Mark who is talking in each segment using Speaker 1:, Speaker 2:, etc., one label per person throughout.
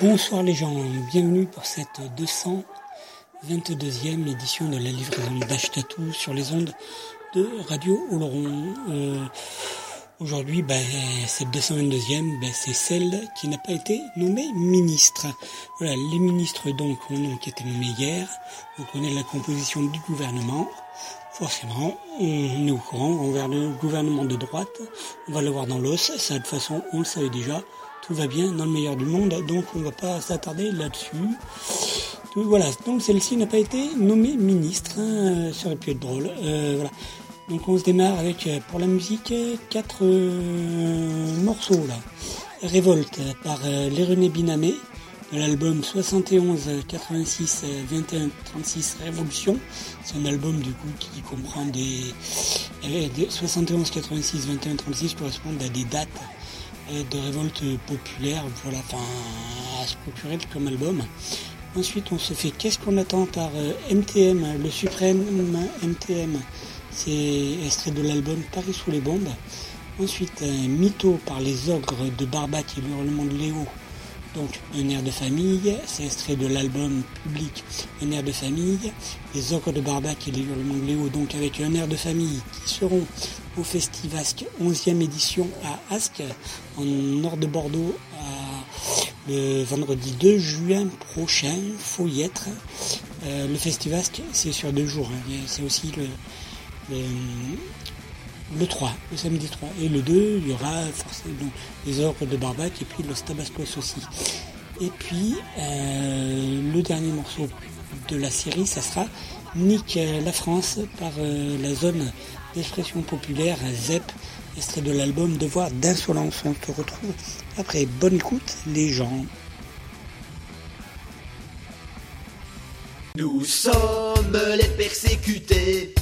Speaker 1: Bonsoir les gens, bienvenue pour cette 222e édition de la livraison d'Ashkatou sur les ondes de Radio Oloron. Euh, Aujourd'hui, ben, cette 222e, ben, c'est celle qui n'a pas été nommée ministre. Voilà, les ministres donc ont été nommés hier. On connaît la composition du gouvernement. Forcément, on est au courant, on le gouvernement de droite. On va le voir dans l'os. Ça, de toute façon, on le savait déjà. Tout va bien dans le meilleur du monde, donc on ne va pas s'attarder là-dessus. Voilà, donc celle-ci n'a pas été nommée ministre. Hein. Ça aurait pu être drôle. Euh, voilà. Donc on se démarre avec euh, pour la musique quatre euh, morceaux là. Révolte par euh, Binamé de l'album 71 86 21 36 Révolution. C'est un album du coup qui comprend des, 71 86 21 36 correspondent à des dates de révolte populaire, voilà, enfin à se procurer comme album. Ensuite on se fait Qu'est-ce qu'on attend par MTM, le suprême MTM c'est extrait de l'album Paris sous les bombes. Ensuite, un mytho par les ogres de Barbac et l'hurlement de Léo. Donc, un air de famille. C'est extrait de l'album public Un air de famille. Les ogres de Barbac et les hurlements de. Donc, avec un air de famille qui seront au Festivasque 11e édition à Ascq, en nord de Bordeaux, le vendredi 2 juin prochain. Faut y être. Euh, le Festivasque, c'est sur deux jours. Hein. C'est aussi le 3, le samedi 3. Et le 2, il y aura forcément les orques de Barbac et puis Los Tabascos aussi. Et puis, euh, le dernier morceau de la série, ça sera Nick la France par euh, la zone d'expression populaire ZEP, extrait de l'album Devoir d'insolence. On se retrouve après. Bonne écoute, les gens.
Speaker 2: Nous sommes les persécutés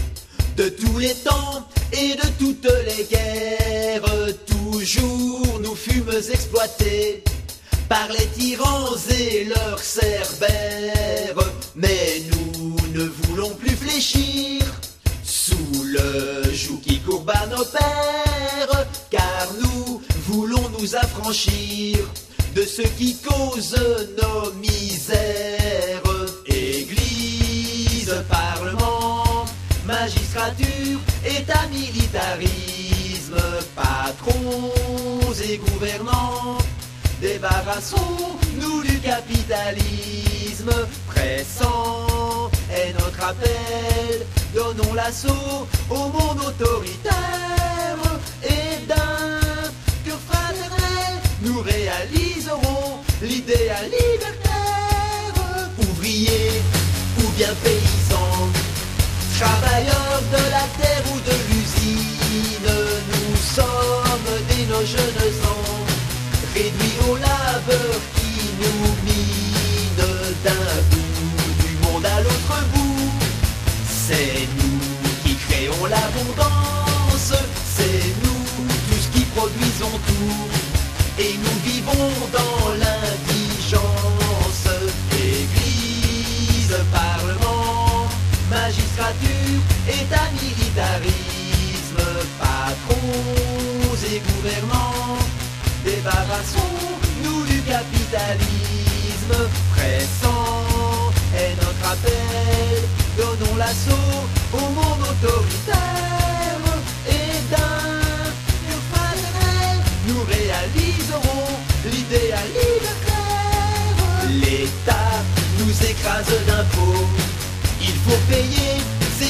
Speaker 2: de tous les temps et de toutes les guerres. Toujours nous fûmes exploités par les tyrans et leurs cerbères. Mais nous ne voulons plus fléchir sous le joug qui courba nos pères, car nous voulons nous affranchir de ce qui cause nos misères. Église, Parlement, magistrature, État militarisme, patrons et gouvernants, débarrassons-nous du capitalisme pressant. Est notre appel, donnons l'assaut au monde autoritaire. Et d'un cœur fraternel, nous réaliserons l'idéal libertaire, ouvriers ou bien paysans Travailleurs de la terre ou de l'usine, nous sommes des nos jeunes ans, réduits au labeur qui nous mine d'un bout du monde à l'autre bout. C'est nous qui créons l'abondance, c'est nous tous qui produisons tout, et nous vivons dans l'indigence. État militarisme, patrons et gouvernants, débarrassons-nous du capitalisme, pressant. Est notre appel, donnons l'assaut au monde autoritaire. Et d'un pur fraternel, nous réaliserons l'idéal libertaire. L'État nous écrase d'impôts. Il faut payer,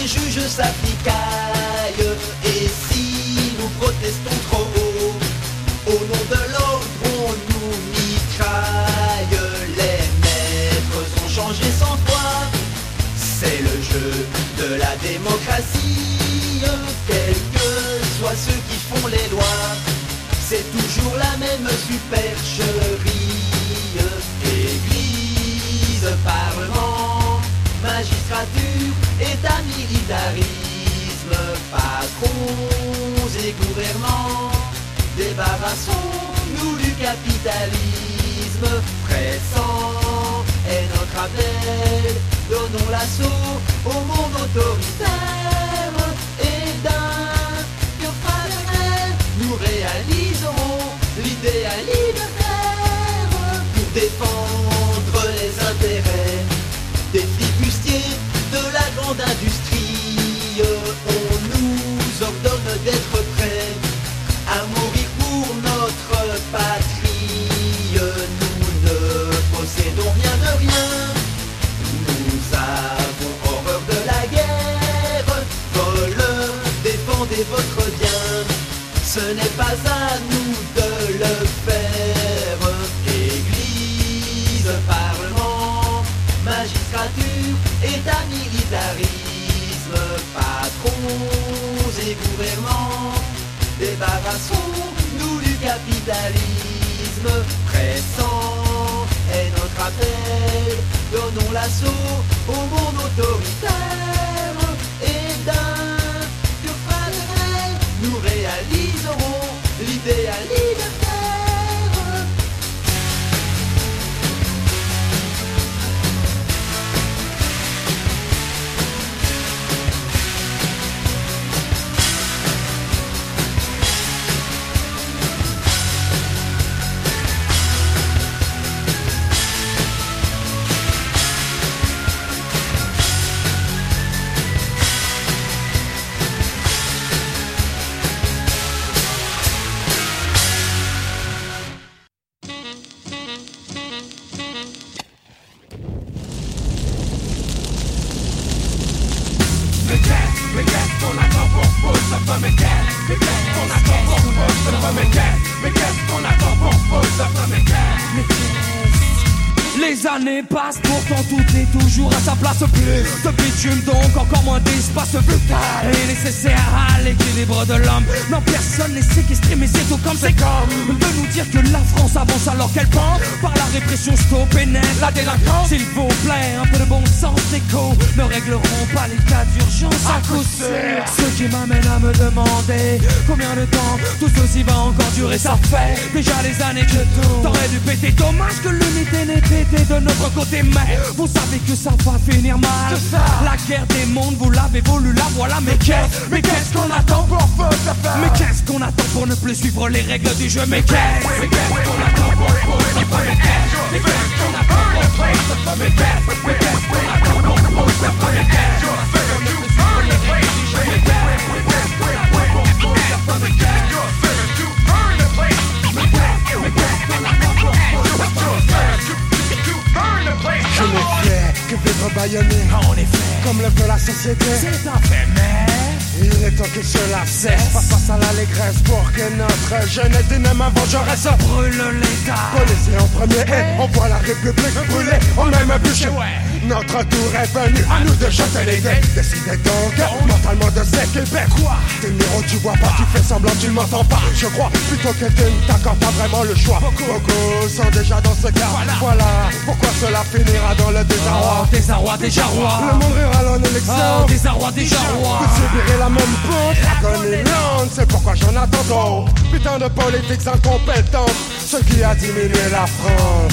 Speaker 2: ces juges s'appliquaillent. Et si nous protestons trop haut, au nom de l'ordre, on nous mitraille. Les maîtres ont changé sans foi, c'est le jeu de la démocratie. Quelques font les lois. C'est toujours la même supercherie. Église, parlement, magistrature, état militarisme, patrons et gouvernants. Débarrassons-nous du capitalisme pressant est notre appel. Donnons l'assaut au monde autoritaire et d'un cœur fraternel, nous réaliserons l'idéal libertaire pour défendre les intérêts des flibustiers la
Speaker 3: délinquance. S'il vous plaît, un peu de bon sens, écho ne régleront pas les cas d'urgence à coup sûr. Ce qui m'amène à me demander combien de temps tout ceci va encore durer. Ça fait déjà des années que tout t'aurais dû péter. Dommage que l'unité n'ait pété de notre côté, mais vous savez que ça va finir mal. La guerre des mondes, vous l'avez voulu, la voilà. Mais qu'est-ce, mais qu'est-ce qu'on attend pour du jeu Mais qu'est-ce, qu'on attend pour ne plus suivre les règles du jeu Mais qu'est-ce, mais qu'est-ce qu'on attend pour plus Mais qu'est-ce, qu'on attend
Speaker 4: Je ne fais que vivre baïonné
Speaker 3: En effet,
Speaker 4: Comme le veut la société.
Speaker 3: C'est un fait, mais
Speaker 4: Il est temps que cela cesse Face face à l'allégresse pour que notre jeunesse dyname vengeresse
Speaker 3: brûle l'État.
Speaker 4: Policier en premier et on voit la République brûler. On même bûcher Notre tour est venu à nous de jeter les dés. Décidez donc mentalement de s'équiper. Quoi? T'es Niro tu vois pas, tu fais semblant tu ne m'entends pas. Je crois plutôt que tu ne t'accordes pas vraiment le choix. Beaucoup sont déjà dans ce cas. Voilà. Pourquoi cela finira dans le
Speaker 3: Oh,
Speaker 4: désarroi
Speaker 3: désarroi, déjà
Speaker 4: Le
Speaker 3: roi.
Speaker 4: monde rira en
Speaker 3: Oh,
Speaker 4: élection
Speaker 3: désarroi, déjà roi.
Speaker 4: vous subirez la même pente, Dragonland, c'est pourquoi j'en attends trop. Putain de politiques incompétentes, ce qui a diminué la France.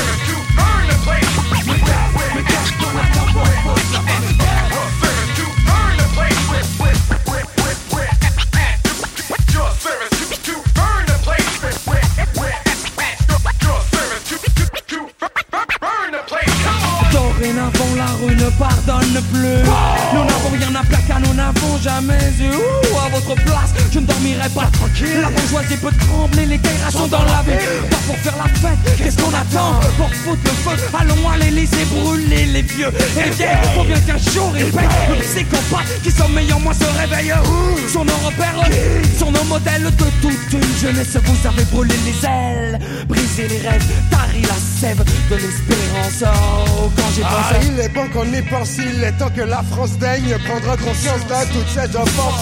Speaker 4: pas
Speaker 3: tranquille. La bourgeoisie peut trembler, les guerres sont dans la vie. Pas pour faire la fête, qu'est-ce qu'on attend? Pour foutre le feu, allons à l'Elysée brûler les vieux et les vieilles. Faut bien qu'un jour ils payent. Le psychopathe qui sommeille en moi se réveille. Sur nos repères, sur nos modèles de toute une jeunesse, vous avez brûlé les ailes, brisé les rêves, tari la sève de l'espérance. Oh, quand j'ai
Speaker 4: Ah,
Speaker 3: pensé.
Speaker 4: il est bon qu'on y pense, il est temps que la France daigne prendre conscience de toutes ces offenses.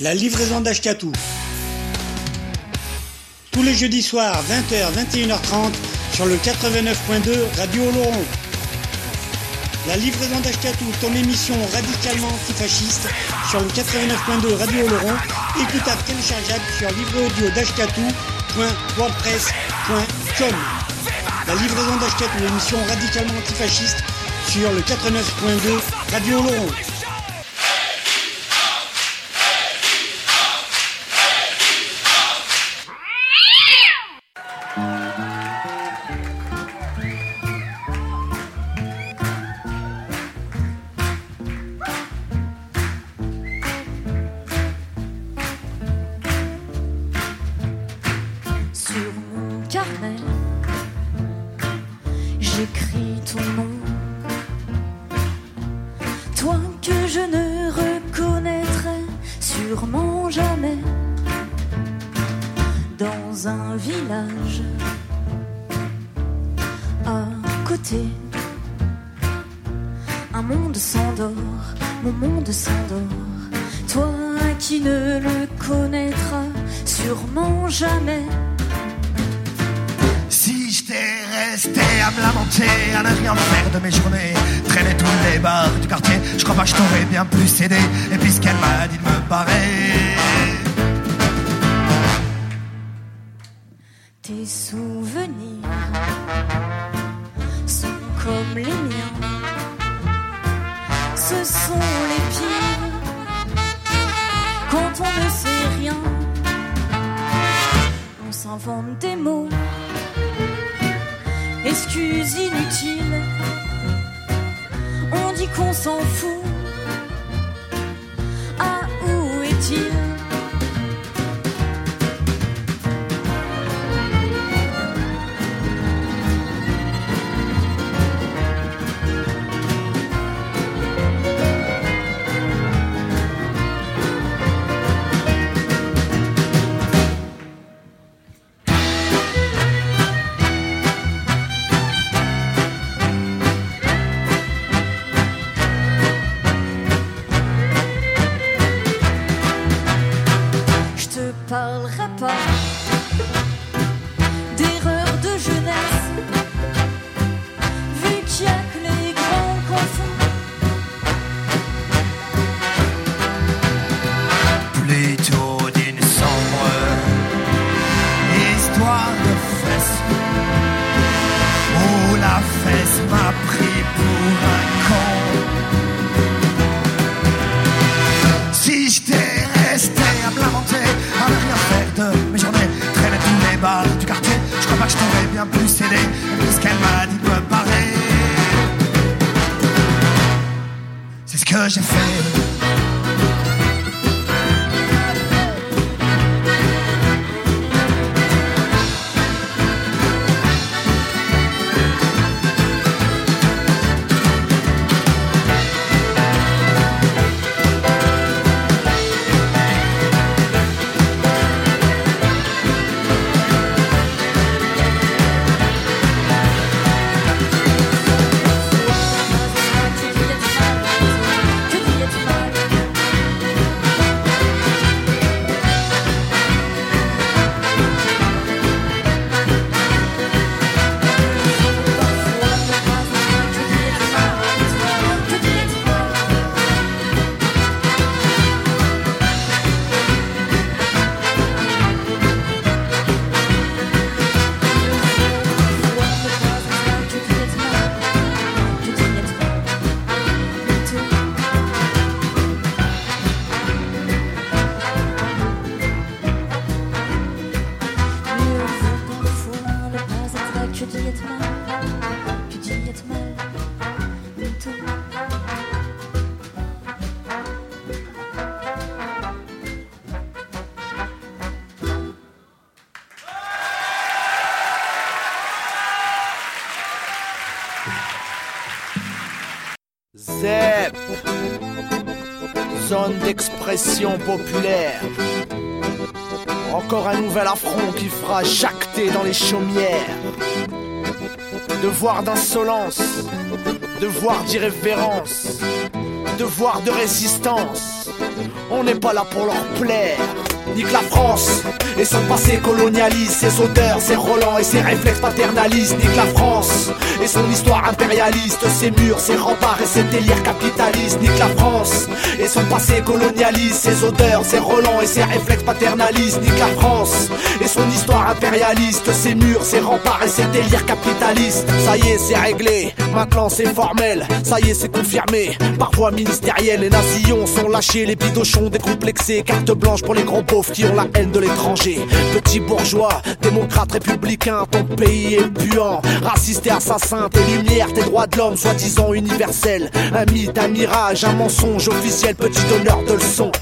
Speaker 4: La
Speaker 5: livraison d'Ashkatou. Tous les jeudis soirs, 20h, 21h30, sur le 89.2 Radio Oloron. La livraison d'Ashkatou, ton émission radicalement antifasciste, sur le 89.2 Radio Oloron, écoutable téléchargeable sur livreaudio.wordpress.com. La livraison d'Ashkatou, émission radicalement antifasciste, sur le 89.2 Radio Oloron.
Speaker 6: Jamais.
Speaker 7: Si j'étais resté à me lamenter, à ne rien faire de mes journées, traîner tous les bars du quartier, je crois pas que je t'aurais bien plus aidé. Et puisqu'elle m'a dit de me barrer,
Speaker 8: populaire. Encore un nouvel affront qui fera jacter dans les chaumières. Devoir d'insolence, devoir d'irrévérence, devoir de résistance. On n'est pas là pour leur plaire nique la France. Et son passé colonialiste, ses odeurs, ses relents et ses réflexes paternalistes, nique la France. Et son histoire impérialiste, ses murs, ses remparts et ses délires capitalistes, nique la France. Et son passé colonialiste, ses odeurs, ses relents et ses réflexes paternalistes, nique la France son histoire impérialiste, ses murs, ses remparts et ses délires capitalistes. Ça y est, c'est réglé, maintenant c'est formel, ça y est, c'est confirmé. Par voie ministérielle, les nazillons sont lâchés, les bidochons décomplexés, carte blanche pour les gros pauvres qui ont la haine de l'étranger. Petits bourgeois, démocrates républicains, ton pays est puant. Raciste et assassin, tes lumières, tes droits de l'homme, soi-disant universels. Un mythe, un mirage, un mensonge officiel, petit donneur de leçons.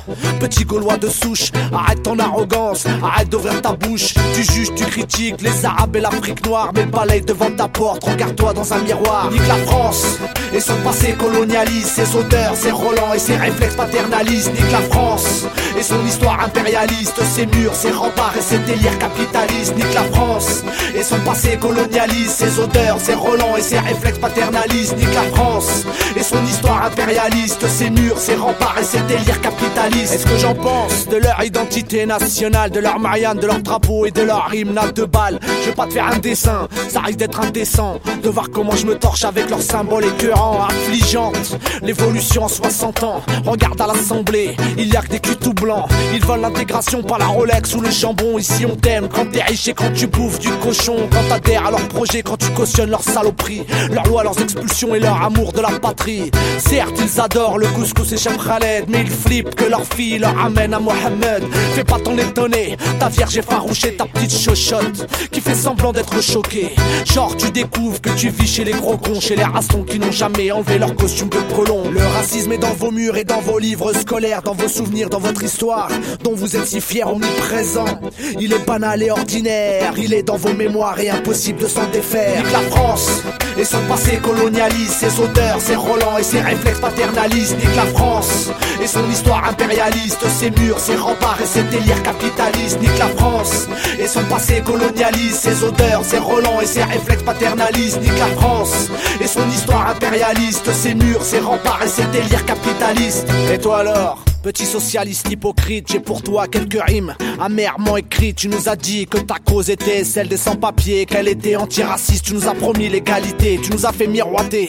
Speaker 8: Petit gaulois de souche, arrête ton arrogance, arrête d'ouvrir ta bouche. Tu juges, tu critiques les arabes et l'Afrique noire, mais balaye devant ta porte, regarde-toi dans un miroir. Nique la France et son passé colonialiste, ses odeurs, ses relents et ses réflexes paternalistes. Nique la France et son histoire impérialiste. Ses murs, ses remparts et ses délires capitalistes. Nique la France et son passé colonialiste, ses odeurs, ses relents et ses réflexes paternalistes. Nique la France et son histoire impérialiste, ses murs, ses remparts et ses délires capitalistes. Est-ce que j'en pense de leur identité nationale, de leur Marianne, de leur drapeau et de leur hymne à deux balles Je vais pas te faire un dessin, ça risque d'être indécent de voir comment je me torche avec leurs symboles écœurants, affligeantes. L'évolution en 60 ans, regarde à l'assemblée, il y a que des culs tout blancs, ils veulent l'intégration par la Rolex ou le jambon. Ici on t'aime quand t'es riche et quand tu bouffes du cochon. Quand t'adhères à leurs projets, quand tu cautionnes leurs saloperies, leurs lois, leurs expulsions et leur amour de la patrie. Certes, ils adorent le couscous et chef Khaled, mais ils flippent que leur fille leur amène à Mohamed. Fais pas ton étonné, ta vierge effarouchée, ta petite chochotte qui fait semblant d'être choquée. Genre, tu découvres que tu vis chez les gros cons, chez les rastons qui n'ont jamais enlevé leur costume de prolong. Le racisme est dans vos murs et dans vos livres scolaires, dans vos souvenirs, dans votre histoire, dont vous êtes si fier, omniprésent. Il est banal et ordinaire, il est dans vos mémoires et impossible de s'en défaire. Nique la France et son passé colonialiste, ses odeurs, ses relents et ses réflexes paternalistes. Nique la France et son histoire impérialiste, ses murs, ses remparts et ses délires capitalistes. Nique la France et son passé colonialiste, ses odeurs, ses relents et ses réflexes paternalistes. Nique la France et son histoire impérialiste, ses murs, ses remparts et ses délires capitalistes. Et toi alors? Petit socialiste hypocrite, j'ai pour toi quelques rimes amèrement écrites. Tu nous as dit que ta cause était celle des sans-papiers, qu'elle était antiraciste. Tu nous as promis l'égalité, tu nous as fait miroiter.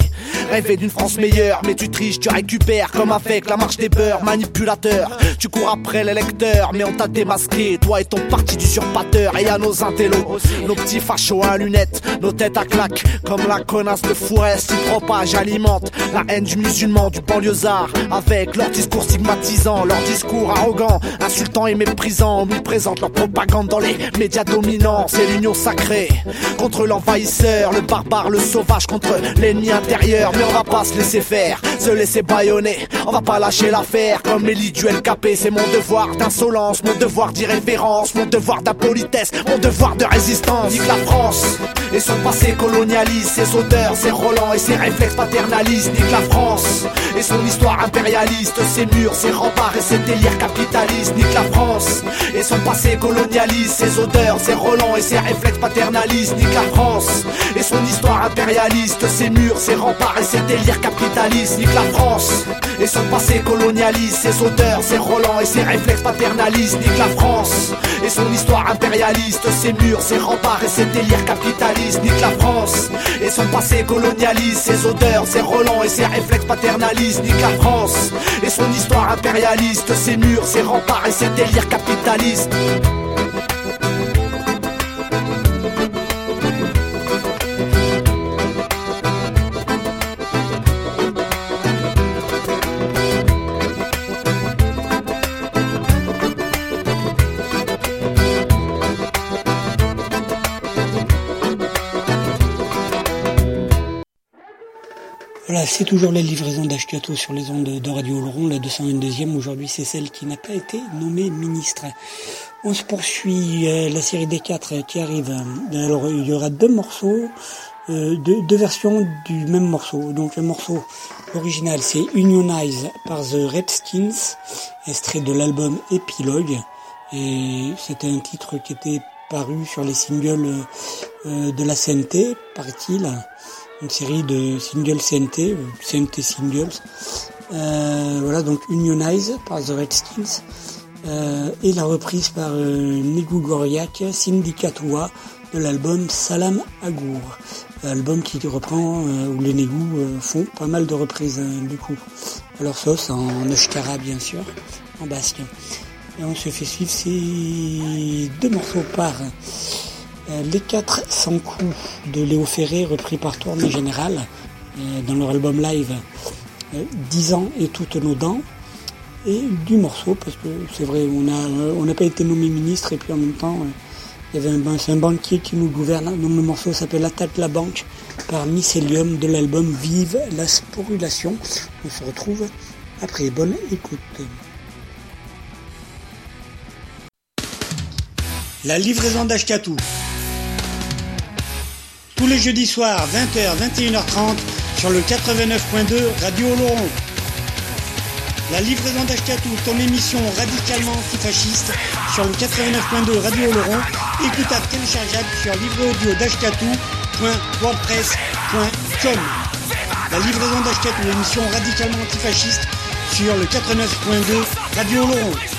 Speaker 8: Rêver d'une France meilleure, mais tu triches, tu récupères comme avec la marche des beurs. Manipulateur, tu cours après les lecteurs, mais on t'a démasqué. Toi et ton parti d'usurpateur, et à nos intellos, nos petits fachos à lunettes, nos têtes à claque, comme la connasse de Fourest qui propage, alimente la haine du musulman, du banlieusard, avec leur discours leur discours arrogant, insultant et méprisant, omniprésente leur propagande dans les médias dominants. C'est l'union sacrée contre l'envahisseur, le barbare, le sauvage contre l'ennemi intérieur. Mais on va pas se laisser faire, se laisser baïonner. On va pas lâcher l'affaire comme Elie du LKP. C'est mon devoir d'insolence, mon devoir d'irrévérence, mon devoir d'impolitesse, mon devoir de résistance. Nique la France et son passé colonialiste, ses odeurs, ses relents et ses réflexes paternalistes. Nique la France et son histoire impérialiste, ses murs, ses rangs et ses délires capitalistes nique la France. Et son passé colonialiste, ses odeurs, ses relents et ses réflexes paternalistes nique la France. Et son histoire impérialiste, ses murs, ses remparts et ses délires capitalistes nique la France. Et son passé colonialiste, ses odeurs, ses relents et ses réflexes paternalistes nique la France. Et son histoire impérialiste, ses murs, ses remparts et ses délires capitalistes nique la France. Et son passé colonialiste, ses odeurs, ses relents et ses réflexes paternalistes nique la France. Et son histoire impérialiste ses murs, ses remparts et ses délires capitalistes.
Speaker 1: Voilà, c'est toujours la livraison d'Ashkato sur les ondes de Radio Laurent, la 222e. Aujourd'hui, c'est celle qui n'a pas été nommée ministre. On se poursuit euh, la série des quatre qui arrive. Alors il y aura deux morceaux, euh, deux, versions du même morceau. Donc le morceau original c'est Unionize par The Redskins, extrait de l'album Epilogue. Et c'était un titre qui était paru sur les singles euh, de la CNT, paraît-il. Une série de singles CNT, CNT Singles. Euh, voilà, donc Unionize par The Redskins. Euh, et la reprise par euh, Nigu Goriak, Syndicatua, de l'album Salam Agour. Album qui reprend, euh, où les Négou euh, font pas mal de reprises hein, du coup. Alors sauce en Euskara bien sûr, en basque. Et on se fait suivre ces deux morceaux par euh, Les quatre sans coups de Léo Ferré, repris par Tournée Générale, dans leur album live 10 ans et toutes nos dents et du morceau parce que c'est vrai on n'a pas été nommé ministre et puis en même temps c'est un banquier qui nous gouverne donc le morceau s'appelle Attaque la banque par Mycelium de l'album Vive la sporulation. On se retrouve après. Bonne écoute. La livraison d'Ashkatou tous les jeudis soirs 20h 21h30 sur le 89.2 Radio Oloron la livraison d'Ashkatou, ton émission radicalement antifasciste sur le 89.2 Radio Oloron, écoutable téléchargeable sur livreaudio d'ashkatou.wordpress.com. La livraison d'Ashkatou, émission radicalement antifasciste sur le 89.2 Radio Oloron.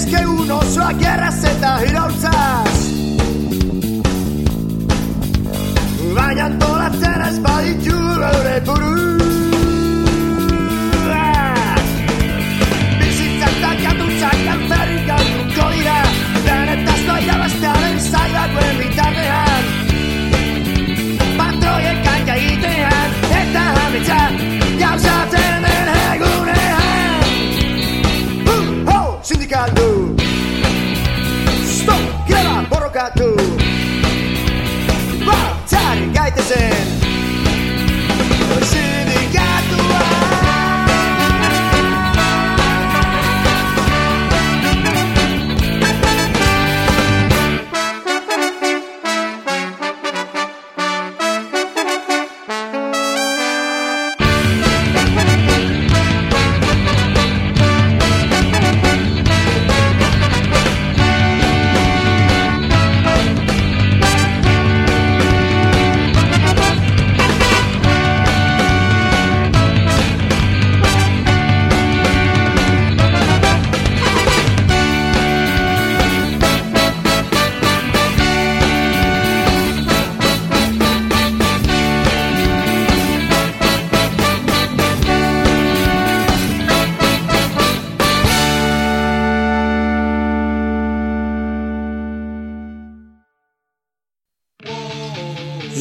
Speaker 9: ez kegun osoak gerraz eta irautzaz Baina antolatzen ez baditugu gure buruz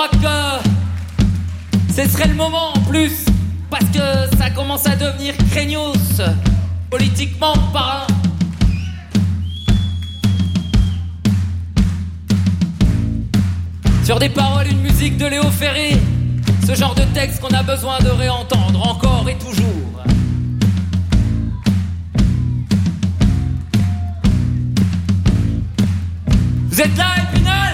Speaker 10: Crois que ce serait le moment en plus, parce que ça commence à devenir craignos, politiquement parlant. Sur des paroles, une musique de Léo Ferré, ce genre de texte qu'on a besoin de réentendre encore et toujours. Vous êtes là, Épinal?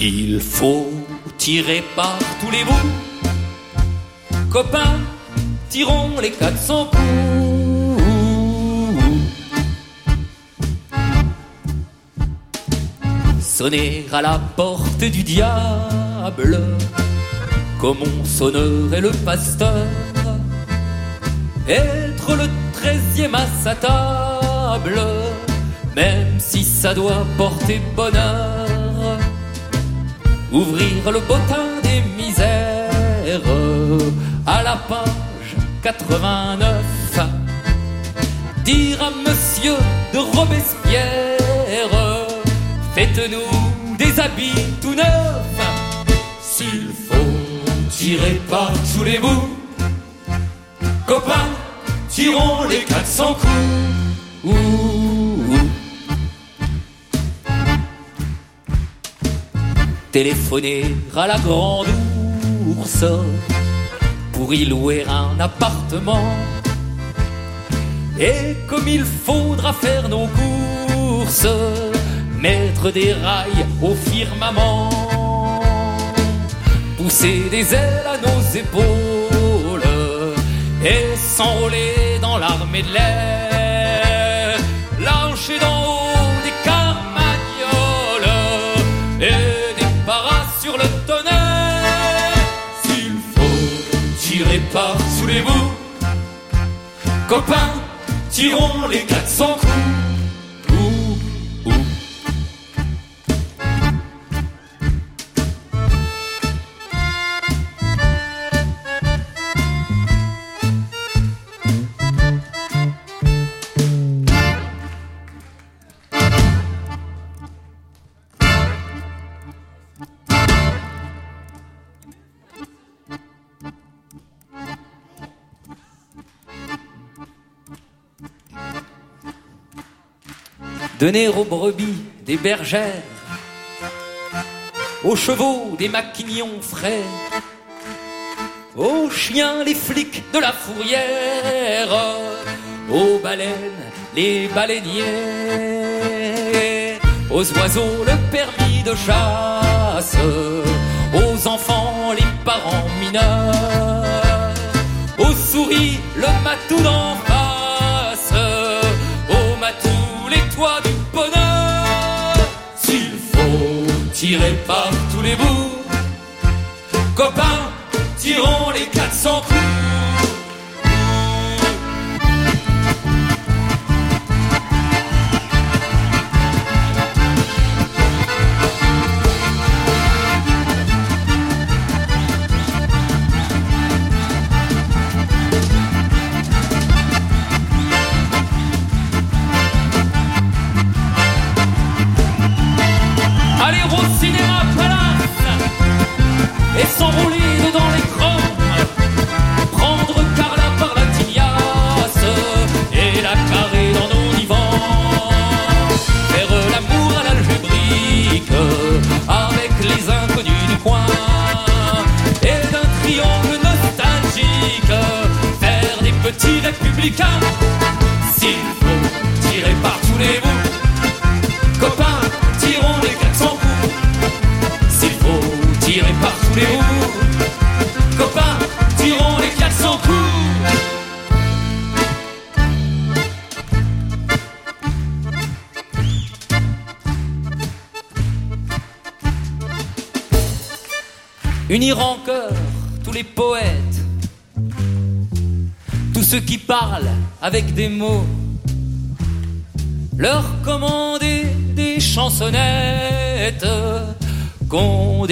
Speaker 10: S'il faut tirer par tous les bouts, copains, tirons les 400 coups. Sonner à la porte du diable, comme on sonnerait le pasteur, être le treizième à sa table, même si ça doit porter bonheur ouvrir le bottin des misères à la page 89. Dire à monsieur de Robespierre, faites-nous des habits tout neufs. S'il faut tirer par tous les bouts, copains, tirons les 400 coups. Ouh, téléphoner à la grande ours pour y louer un appartement. Et comme il faudra faire nos courses, mettre des rails au firmament, pousser des ailes à nos épaules et s'enrôler dans l'armée de l'air, lâcher d'en bouts. Copains, tirons les 400 coups. Donner aux brebis des bergères, aux chevaux des maquignons frais, aux chiens les flics de la fourrière, aux baleines les baleiniers, aux oiseaux le permis de chasse, aux enfants les parents mineurs, aux souris le matou d'en face, aux matous les toits du tirer par tous les bouts, copains, tirons les 400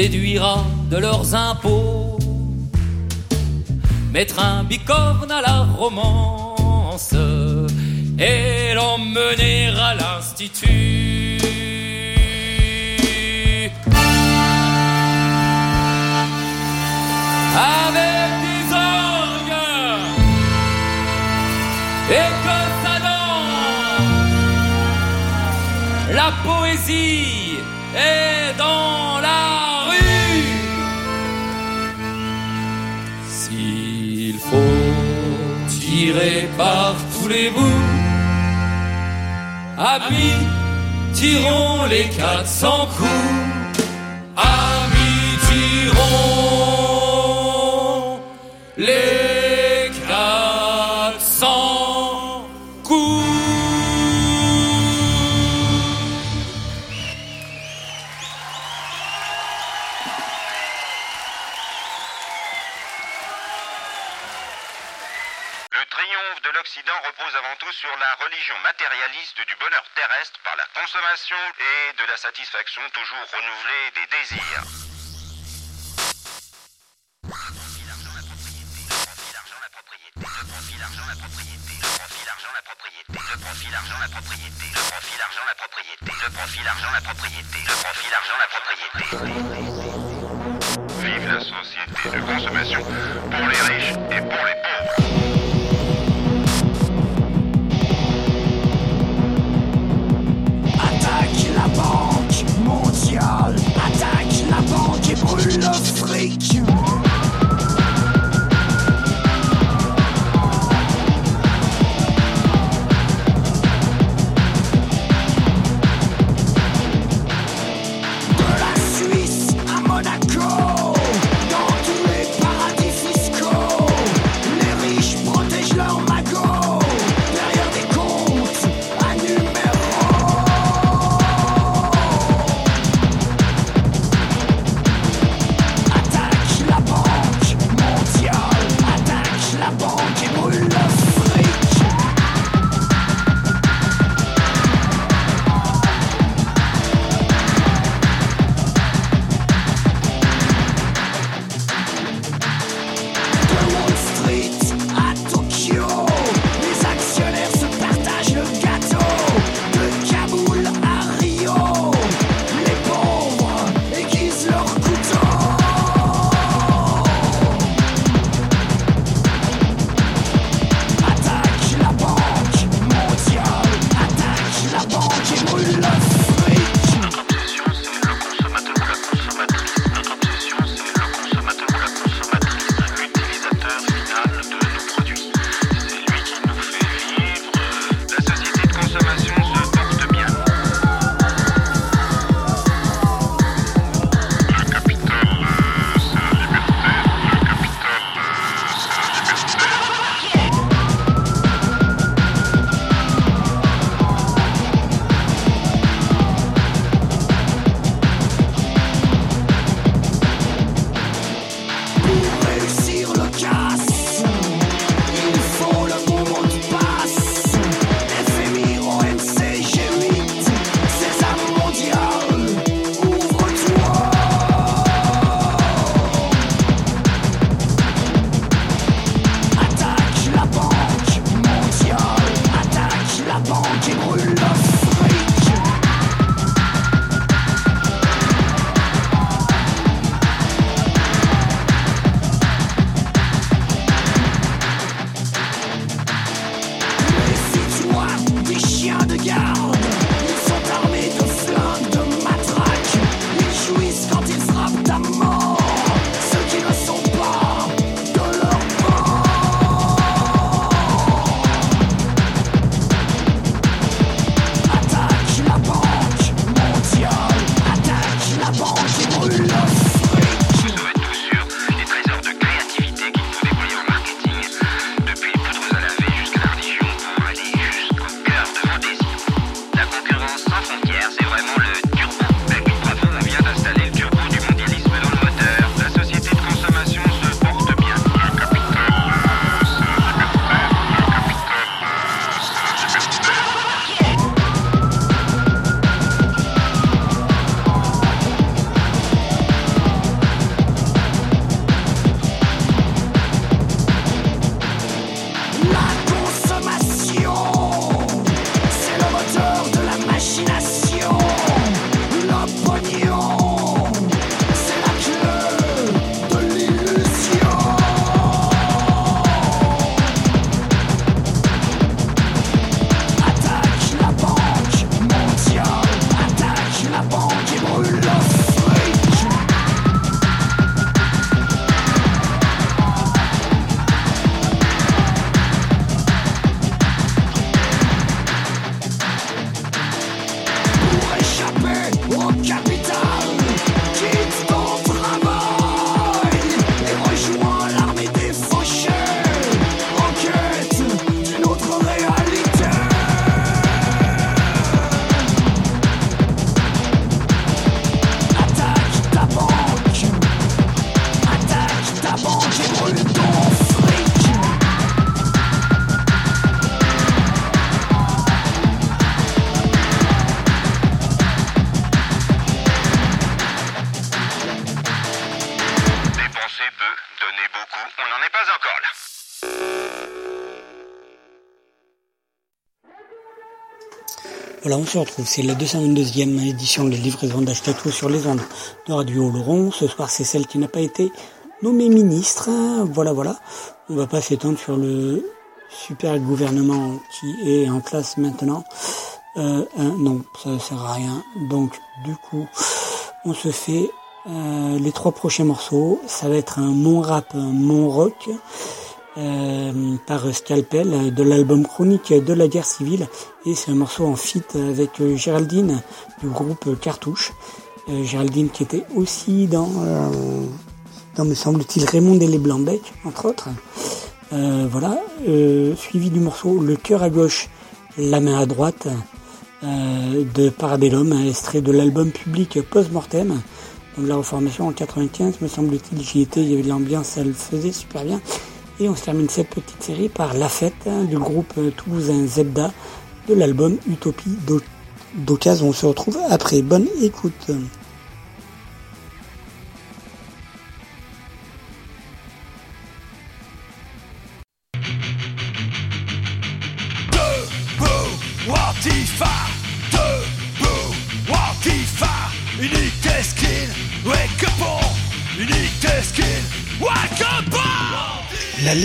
Speaker 10: déduira de leurs impôts. Mettre un bicorne à la romance et l'emmener à l'institut. Avec des orgues et que ça danse. La poésie est dans par tous les bouts, amis, tirons les 400 coups.
Speaker 11: Le profit, l'argent, la propriété. Vive la société de consommation pour les riches et pour les pauvres.
Speaker 12: Banque et
Speaker 1: Voilà, on se retrouve. C'est la 222e édition des livraisons d'Achetatou sur les ondes de Radio Laurent. Ce soir, c'est celle qui n'a pas été nommée ministre. Voilà, voilà. On va pas s'étendre sur le super gouvernement qui est en place maintenant. Euh, non, ça sert à rien. Donc, du coup, on se fait euh, les trois prochains morceaux. Ça va être un mon rap, un mon rock. Euh, par Scalpel de l'album Chronique de la guerre civile et c'est un morceau en feat avec euh, Géraldine du groupe Cartouche. Euh, Géraldine qui était aussi dans, dans me semble-t-il Raymond et les Blancs-Bec entre autres. voilà, suivi du morceau Le cœur à gauche, la main à droite de Parabellum, extrait de l'album public Post-Mortem. Donc la reformation en 95, me semble-t-il, j'y étais, il y avait de l'ambiance, ça le faisait super bien. Et on se termine cette petite série par La Fête hein, du groupe toulousain Zebda de l'album Utopie d'occasion. On se retrouve après. Bonne écoute.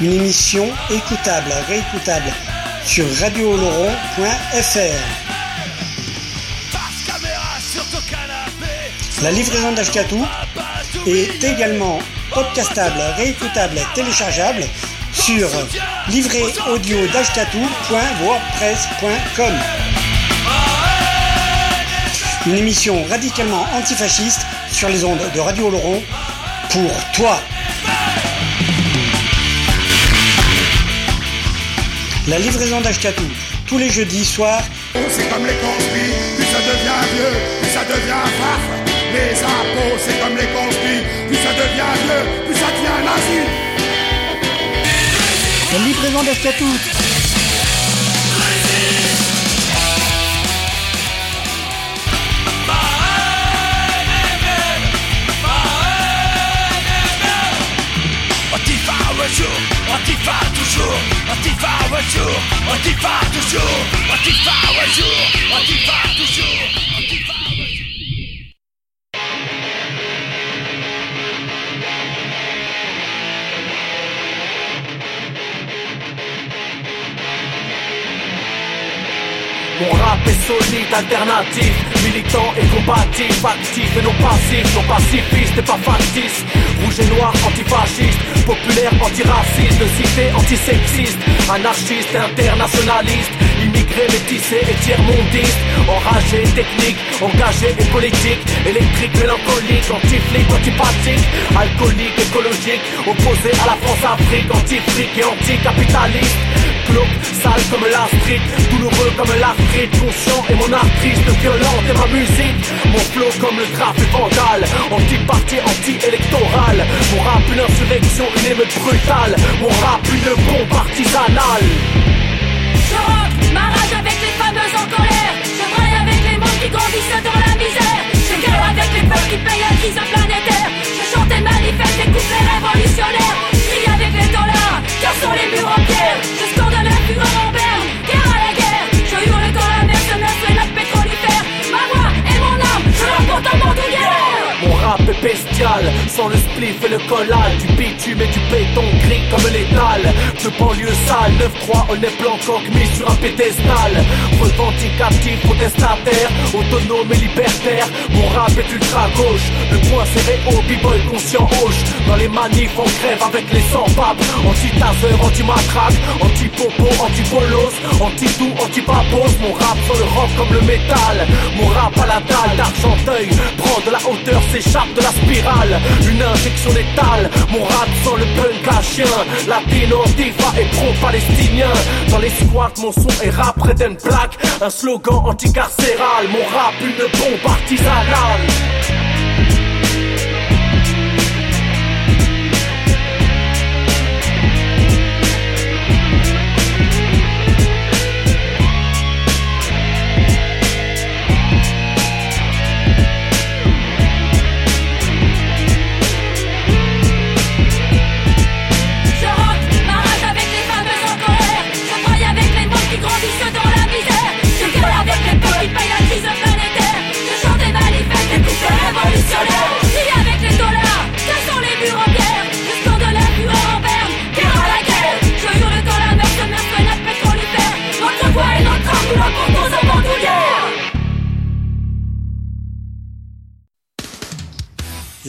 Speaker 1: Une émission écoutable, réécoutable sur radiooloron.fr. La livraison d'Ashkatou est également podcastable, réécoutable, téléchargeable sur livréaudio.wordpress.com. Une émission radicalement antifasciste sur les ondes de Radio Laurent pour toi. La livraison d'Ashkatou, tous les jeudis soirs.
Speaker 4: C'est comme les conspires, plus ça devient vieux, plus ça devient faf. Les impôts, c'est comme les conspires, plus ça devient vieux, plus ça devient nazi.
Speaker 1: La livraison d'Ashkatou.
Speaker 13: Antifa toujours, Antifa un jour, Antifa toujours, Antifa un jour, Antifa toujours,
Speaker 14: rap est solide, alternatif, militant et combatif, actif et non passif, non pacifiste et pas factice, rouge et noir, antifasciste, populaire, antiraciste, de cité antisexiste, anarchiste, internationaliste, immigré, métissé et tiers-mondiste, enragé, technique, engagé et politique, électrique, mélancolique, anti-flic, antipathique, alcoolique, écologique, opposé à la France-Afrique, anti-fric et anticapitaliste, glauque, sale comme la street, douloureux comme la frite, conscient et mon artiste, violente et ma musique, mon flow comme le trafic vandale, anti-parti, anti-électoral, mon rap une insurrection, une émeute brutale, mon rap une bombe artisanale.
Speaker 15: En colère. Je braille avec les mondes qui grandissent dans la misère. Je gueule avec les peuples qui payent la crise planétaire. Je chante et manifeste des couplets révolutionnaires. Crie avec les dollars, car sont les murs en pierre. Je scande la fureur en berne, guerre à la guerre. Je hurle quand la mer se meurt sur notre pétrolifère. Ma voix et mon âme, je l'emporte en bandoulière.
Speaker 14: Mon rap est bestial,
Speaker 15: sans le spliff et le collal Du bitume et du béton gris comme l'étal De banlieue sale, 9-3, on est blanc mis sur un pédestal. Revendicatif, protestataire, autonome et libertaire. Mon rap est ultra gauche, le point serré au b-boy conscient hoche. Dans les manifs on crève avec les sans-papes. Anti-taser, anti-matraque, anti-popo, anti-bolos Anti-tout, anti-papos Mon rap sur le rock comme le métal. Mon rap à la dalle d'argenteuil Prend de la hauteur, s'échappe de la spirale. Une injection létale Mon rap sans le punk à chien. Latino, diva et pro-palestinien. Dans les squats, mon son est rap d'une plaque Un slogan anti-carcéral. Mon rap une bombe artisanale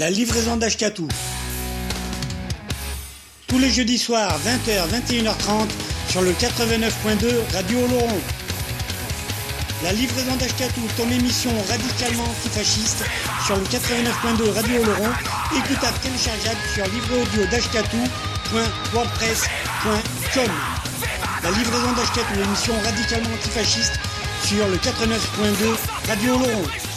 Speaker 16: La
Speaker 5: livraison d'Ashkatou. Tous les jeudis soirs, 20h, 21h30, sur le 89.2 Radio Oloron. La livraison d'Ashkatou, ton émission radicalement antifasciste, sur le 89.2 Radio Oloron, écoutable téléchargeable sur livreaudio.wordpress.com. La livraison d'Ashkatou, l'émission radicalement antifasciste, sur le 89.2 Radio Oloron.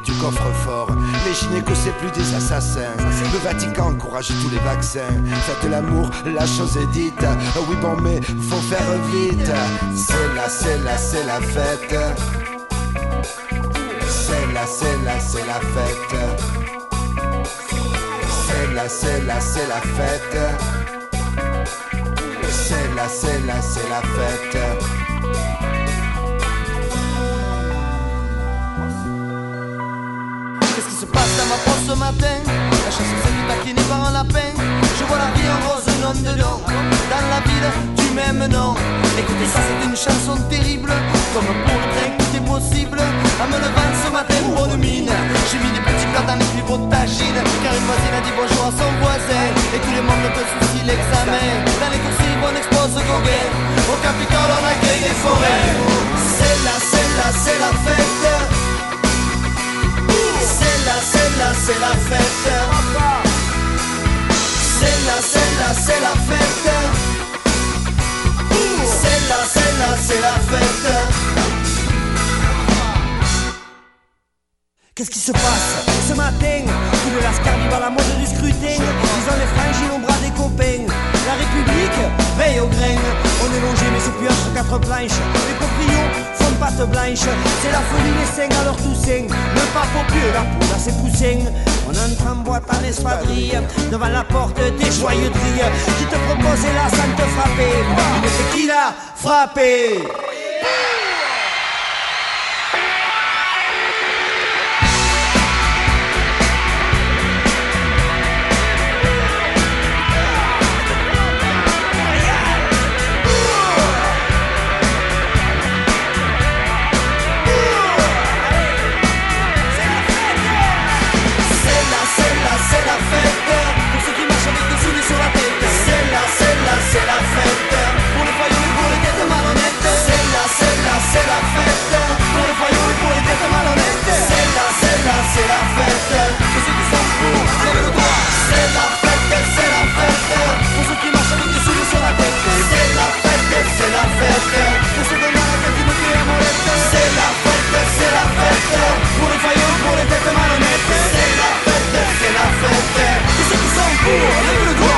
Speaker 17: Du coffre-fort Les gynécos c'est plus des assassins Le Vatican encourage tous les vaccins Faites l'amour, la chose est dite Oui bon mais faut faire vite C'est là, c'est là, c'est la fête c'est là, c'est là, c'est la fête. C'est là, c'est là, c'est la fête. C'est là, c'est là, c'est la fête.
Speaker 8: Poche ce matin La chasse s'est taquinée par un lapin. Je vois la vie en rose, non dedans. Dans la ville du même nom. Écoutez, ça c'est une chanson terrible. Comme pour le train, tout est possible. En me levant ce matin, bonne mine. J'ai mis des petits plats dans les plus beaux. Car une voisine a dit bonjour à son voisin. Et tout le monde peut soucier l'examen. Dans les coursives, on expose Gauguin. Au Capitole, on accueille des forêts. C'est là, c'est là, c'est la fête. C'est là, c'est là, c'est la fête. C'est là, c'est là, c'est la fête. C'est là, c'est là, c'est la fête. Qu'est-ce qui se passe? Ce matin Tout le lascar à la mode du scrutin. Ils ont les frangines au bras des copains. La République veille au grain. On est longé mais c'est plus entre quatre planches. Les proprios C'est la folie des seins à leur toussaint. Le pape au pieu, la poule à ses poussins. On entre en boîte à l'espadrille. Devant la porte des joyeuteries. Qui te propose là sans te frapper? Une tequila frappée. C'est la fête Pour les voyous et pour les têtes malhonnêtes C'est là, c'est là, c'est la fête Pour les voyous et pour les têtes malhonnêtes C'est là, c'est là, c'est la fête Pour ceux qui sont pour, lèvez le doigt C'est la fête, c'est la fête Pour ceux qui marchent avec des souliers sur la tête C'est la fête, c'est la fête Pour ceux qui ont la tête, crient à molette C'est la fête, c'est la fête Pour les voyous et pour les têtes malhonnêtes C'est la fête, c'est la fête Pour ceux qui sont pour, lèvez le doigt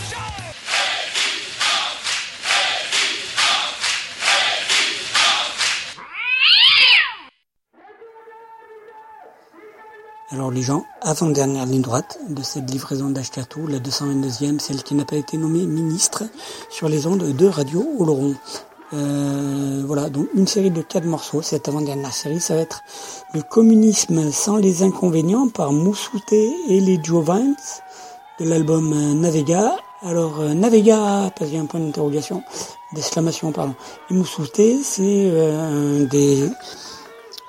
Speaker 1: Alors les gens, avant-dernière ligne droite de cette livraison d'Ashkatou, la 222e, celle qui n'a pas été nommée ministre sur les ondes de Radio Oloron. Euh, voilà, donc une série de quatre morceaux. Cette avant-dernière série, ça va être Le communisme sans les inconvénients par Moussouté et les Giovans de l'album euh, Navega. Alors euh, Navega, parce qu'il y a un point d'interrogation, d'exclamation, pardon. Et Moussouté, c'est euh, des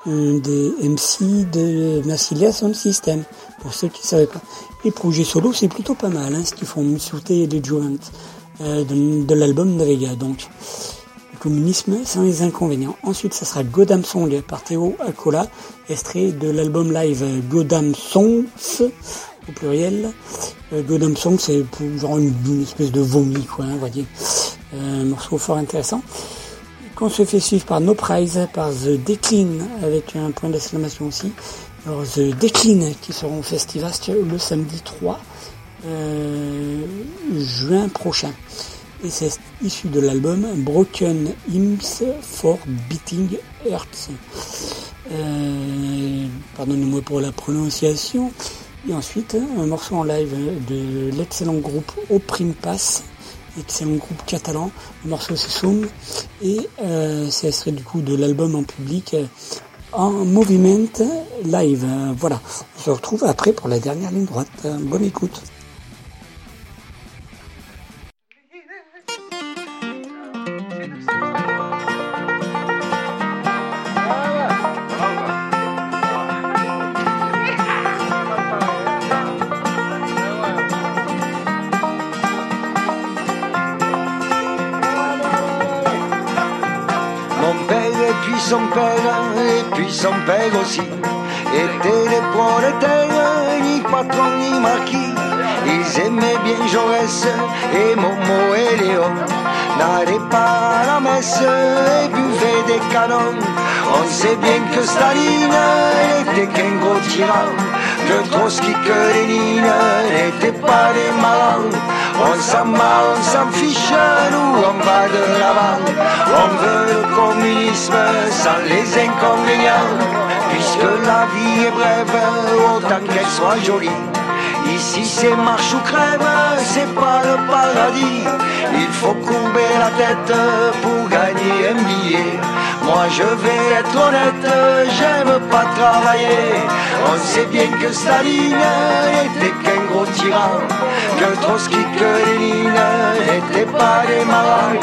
Speaker 1: des MC de Massilia Sound System, pour ceux qui ne savaient pas. Les projets solo, c'est plutôt pas mal, hein, ce qu'ils font Moussouté et les euh, de, de l'album Navega. Donc, le communisme sans les inconvénients. Ensuite, ça sera Godam Song par Théo Akola, extrait de l'album live Godam Songs, au pluriel. Euh, Godam Song, c'est genre une, une espèce de vomi, quoi, hein, va dire. Euh, morceau fort intéressant qu'on se fait suivre par No Prize, par The Decline, avec un point d'exclamation aussi. Alors The Decline, qui seront au Festivast le samedi 3 euh, juin prochain. Et c'est issu de l'album Broken Hymns for Beating Hearts. Euh, Pardonnez-moi pour la prononciation. Et ensuite, un morceau en live de l'excellent groupe Oprime Pass, excellent groupe catalan. Le morceau c'est Sound et euh, c'est du coup de l'album en public euh, en Movement Live. Voilà, on se retrouve après pour la dernière ligne droite. Bonne écoute.
Speaker 18: Son père aussi étaient des prolétaires, ni patron ni marquis. Ils aimaient bien Jaurès et Momo et Léon. N'allaient pas à la messe et buvaient des canons. On sait bien que Staline n'était qu'un gros tyran. Que Trotsky, que Lénine n'étaient pas des marrants. On s'en on s'en fiche, nous on va de l'avant. On veut le communisme sans les inconvénients. Puisque la vie est brève, autant qu'elle soit jolie. Ici c'est marche ou crève, c'est pas le paradis. Il faut courber la tête pour gagner un billet. Moi je vais être honnête, j'aime pas travailler. On sait bien que Staline n'était qu'un Que Trotsky, que Lénine n'étaient pas des marrants.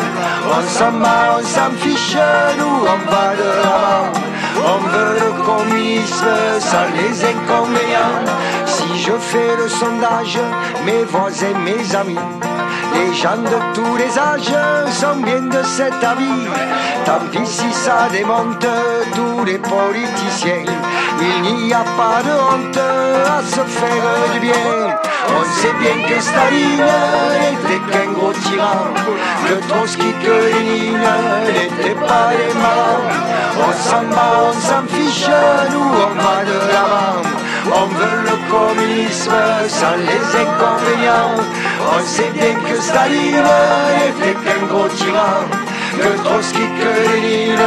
Speaker 18: On s'en marre, on s'en fiche, nous on va de l'avant. On veut le communisme sans les inconvénients. Si je fais le sondage, mes voisins, mes amis, les gens de tous les âges sont bien de cet avis. Tant pis si ça démonte tous les politiciens. Il n'y a pas de honte à se faire du bien. On sait bien que Staline n'était qu'un gros tyran. Que Trotsky, que Lénine n'étaient pas des marrants. On s'en bat, on s'en fiche, nous on va de l'avant. On veut le communisme sans les inconvénients. On sait bien que Staline n'était qu'un gros tyran. Que Trotsky, que Lénine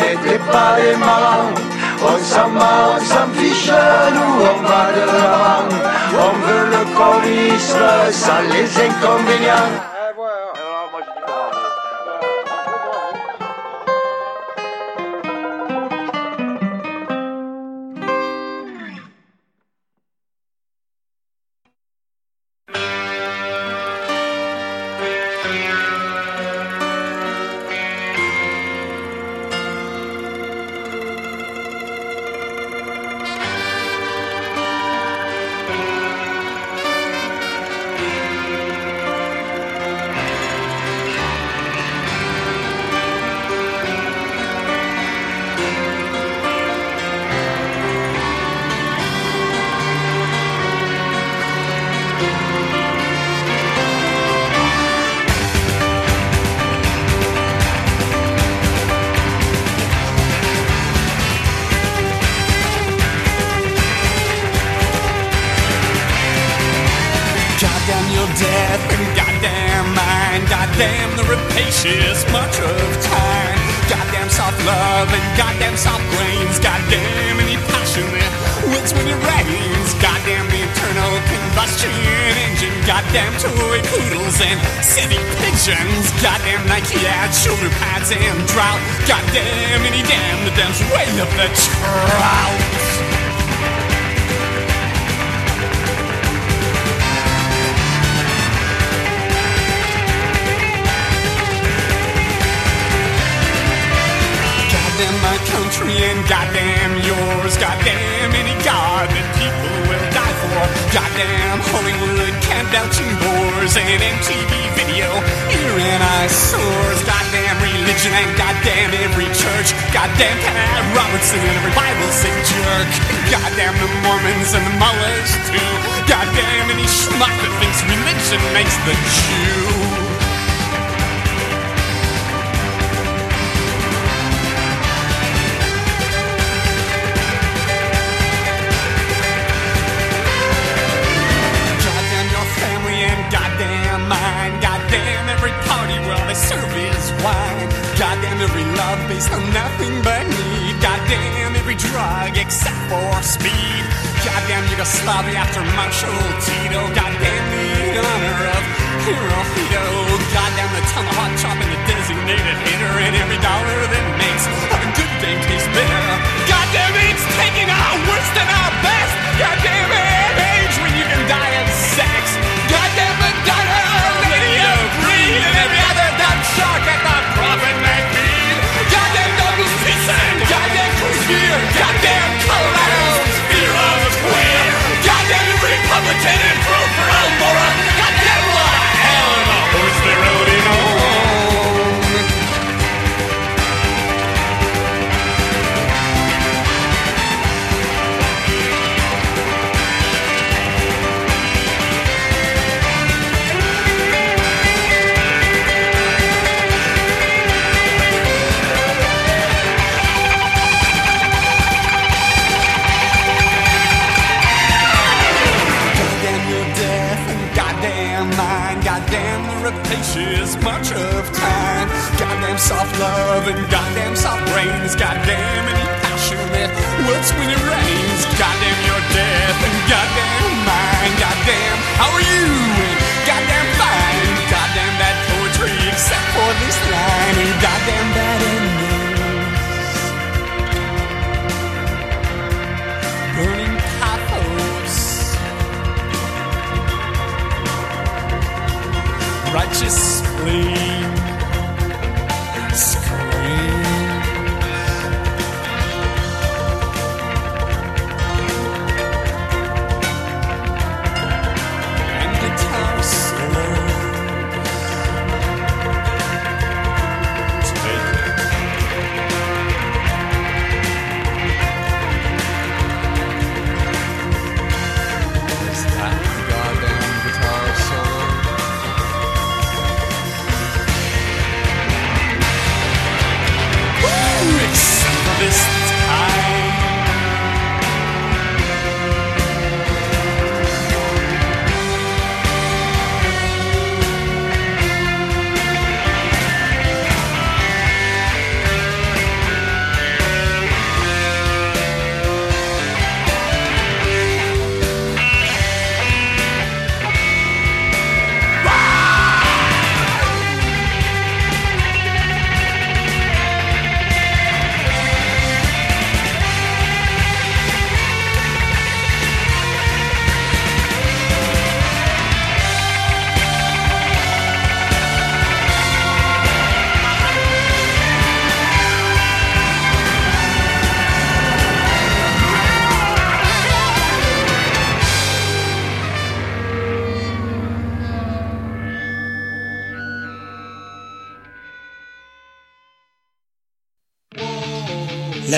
Speaker 18: n'étaient pas des marrants. On s'en bat, on s'en fiche, nous on va de l'avant. On veut le communisme sans les inconvénients.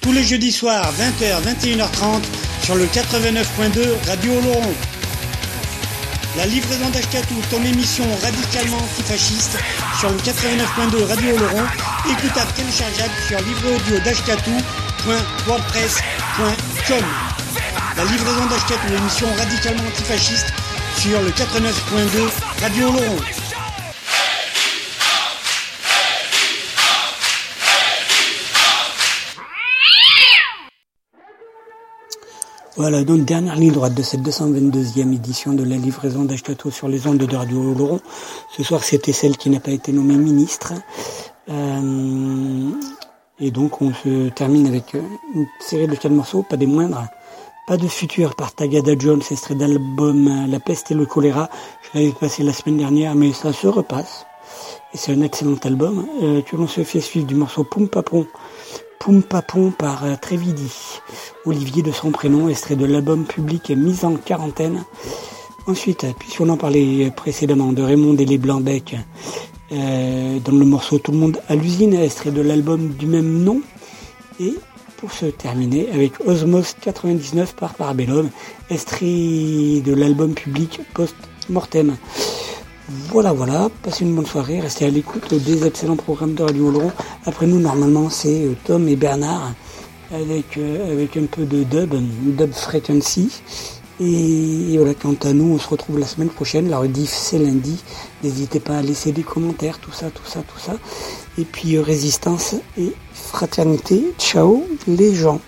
Speaker 1: Tous les jeudis soirs, 20h, 21h30, sur le 89.2 Radio Oloron. La livraison d'Ashkatou, ton émission radicalement antifasciste, sur le 89.2 Radio Oloron, écoutable téléchargeable sur livreaudio.wordpress.com. La livraison d'Ashkatou, émission radicalement antifasciste, sur le 89.2 Radio Oloron. Voilà, donc dernière ligne droite de cette 222e édition de la livraison d'Ashkato sur les ondes de Radio Oloron. Ce soir, c'était celle qui n'a pas été nommée ministre. Euh, et donc, on se termine avec une série de quatre morceaux, pas des moindres. Pas de futur par Tagada Jones, extrait d'album La peste et le choléra. Je l'avais passé la semaine dernière, mais ça se repasse. Et c'est un excellent album. Euh, tu l'on se fait suivre du morceau Poum Papon. Poum Papon par euh, Trévidi. Olivier de son prénom, extrait de l'album public Mise en quarantaine. Ensuite, puisqu'on en parlait précédemment de Raymond et les Blancs-Bec, euh, dans le morceau Tout le monde à l'usine, extrait de l'album du même nom. Et pour se terminer avec Osmos 99 par Parabellum, extrait de l'album public Post Mortem. Voilà, voilà, passez une bonne soirée, restez à l'écoute des excellents programmes de Radio Oloron. Après nous, normalement, c'est euh, Tom et Bernard avec, euh, avec un peu de dub, dub frequency. Et, voilà, quant à nous, on se retrouve la semaine prochaine. La rediff, c'est lundi. N'hésitez pas à laisser des commentaires, tout ça, tout ça, tout ça. Et puis, euh, résistance et fraternité. Ciao, les gens.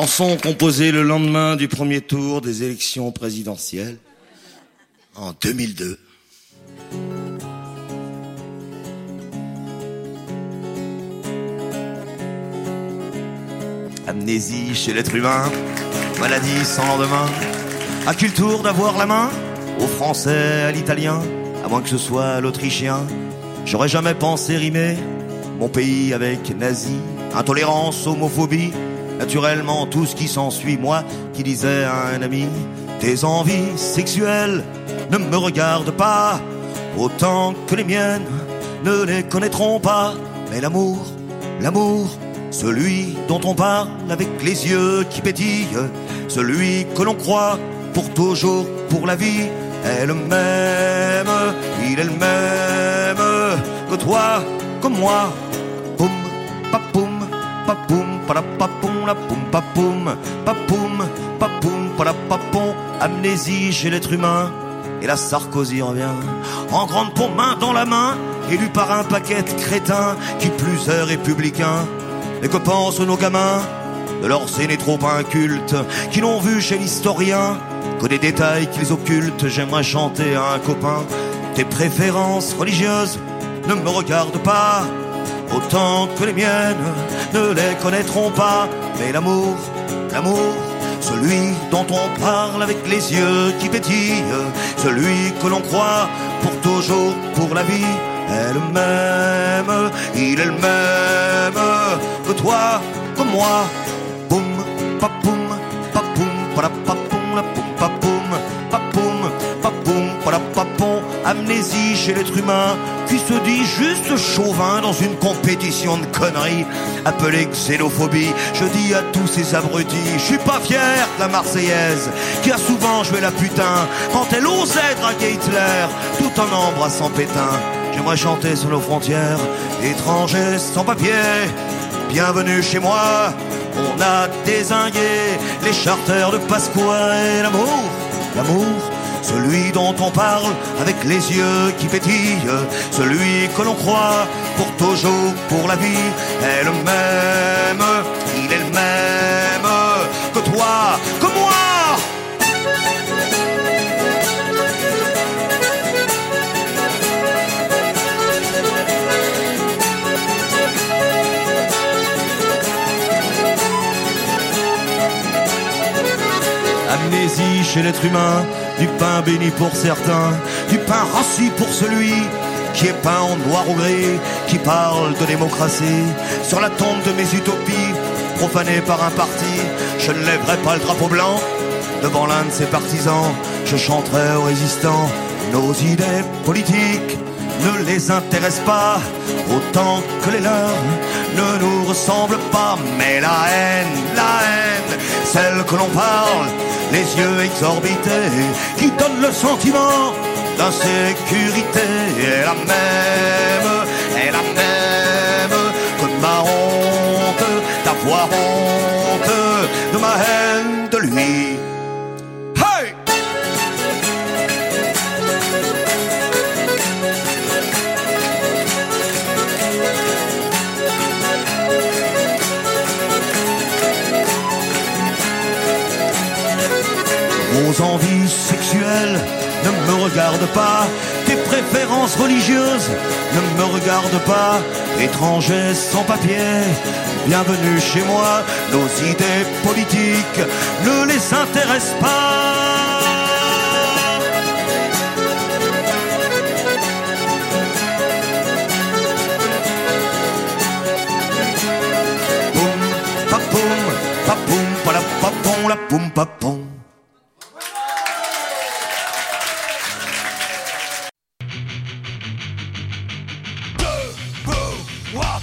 Speaker 12: Chanson composée le lendemain du premier tour des élections présidentielles en 2002. Amnésie chez l'être humain, maladie sans lendemain. À qui le tour d'avoir la main Au français, à l'italien, à moins que ce soit l'autrichien? J'aurais jamais pensé rimer mon pays avec nazi, intolérance, homophobie, naturellement tout ce qui s'ensuit. Moi qui disais à un ami, tes envies sexuelles ne me regardent pas autant que les miennes ne les connaîtront pas. Mais l'amour, l'amour, celui dont on parle avec les yeux qui pétillent, celui que l'on croit pour toujours, pour la vie, est le même, il est le même que toi, comme moi. Poum, la poum, papoum, papoum, papoum, parapapon, amnésie chez l'être humain. Et la Sarkozy revient. En grande pompe, main dans la main, élu par un paquet de crétins qui plus est républicain. Mais que pensent nos gamins. De leurs aînés trop incultes qui n'ont vu chez l'historien que des détails qu'ils occultent. J'aimerais chanter à un copain. Tes préférences religieuses ne me regardent pas autant que les miennes ne les connaîtront pas. Mais l'amour, l'amour, celui dont on parle avec les yeux qui pétillent, celui que l'on croit pour toujours, pour la vie, est le même, il est le même que toi, que moi. Boum, papoum, papoum, parapapoum, la poum, papoum, papoum, papoum, amnésie chez l'être humain qui se dit juste chauvin dans une compétition de conneries appelée xénophobie. Je dis à tous ces abrutis, je suis pas fier de la Marseillaise qui a souvent joué la putain quand elle osait draguer Hitler tout en embrassant Pétain. J'aimerais chanter sur nos frontières, étrangers sans papier. Bienvenue chez moi, on a désingué les charters de Pasqua et l'amour, l'amour, celui dont on parle avec les yeux qui pétillent, celui que l'on croit pour toujours, pour la vie, est le même, il est le même que toi, que moi. Amnésie chez l'être humain, du pain béni pour certains, du pain rassis pour celui qui est peint en noir ou gris, qui parle de démocratie. Sur la tombe de mes utopies, profanées par un parti, je ne lèverai pas le drapeau blanc. Devant l'un de ses partisans, je chanterai aux résistants. Nos idées politiques ne les intéressent pas autant que les leurs ne nous ressemblent pas. Mais la haine, la haine, celle que l'on parle, les yeux exorbités, qui donne le sentiment d'insécurité, est la même, est la même que ma honte d'avoir honte ne me regardent pas, tes préférences religieuses ne me regardent pas, étrangers sans papier, bienvenue chez moi, nos idées politiques ne les intéressent pas. Poum, papoum, papoum, palapapon, la poum.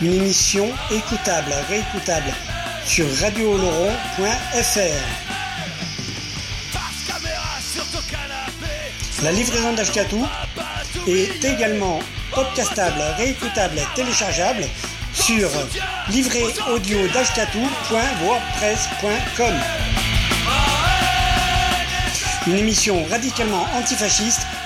Speaker 5: Une émission écoutable, réécoutable sur radiooloron.fr. La livraison d'Ashkatou est également podcastable, réécoutable, téléchargeable sur livréaudio.wordpress.com. Une émission radicalement antifasciste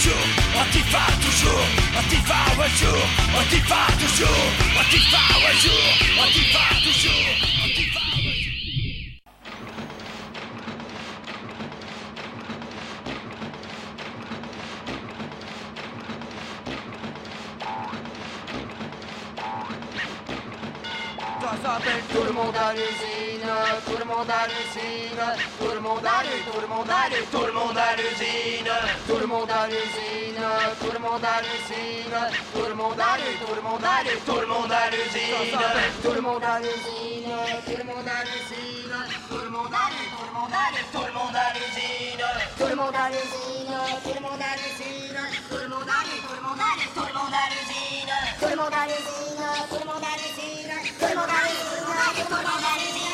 Speaker 19: Jour, Antifa toujours, Antifa un jour, Antifa toujours, Antifa un jour, Antifa toujours.
Speaker 20: Le monde tout le monde tout le monde à l'usine, tout le monde à l'usine, tout le monde à l'usine, tout le monde à l'usine, tout le monde à l'usine, tout le monde à l'usine, tout le monde à l'usine, tout le monde à l'usine, tout le monde à l'usine, tout le monde à l'usine, tout le monde à l'usine, tout le monde à l'usine, tout le monde à l'usine, tout le monde à l'usine, tout le monde à l'usine, tout le monde à l'usine, tout le monde à l'usine, tout le monde à l'usine, tout le monde à tout le monde à l'usine,
Speaker 19: Mario por.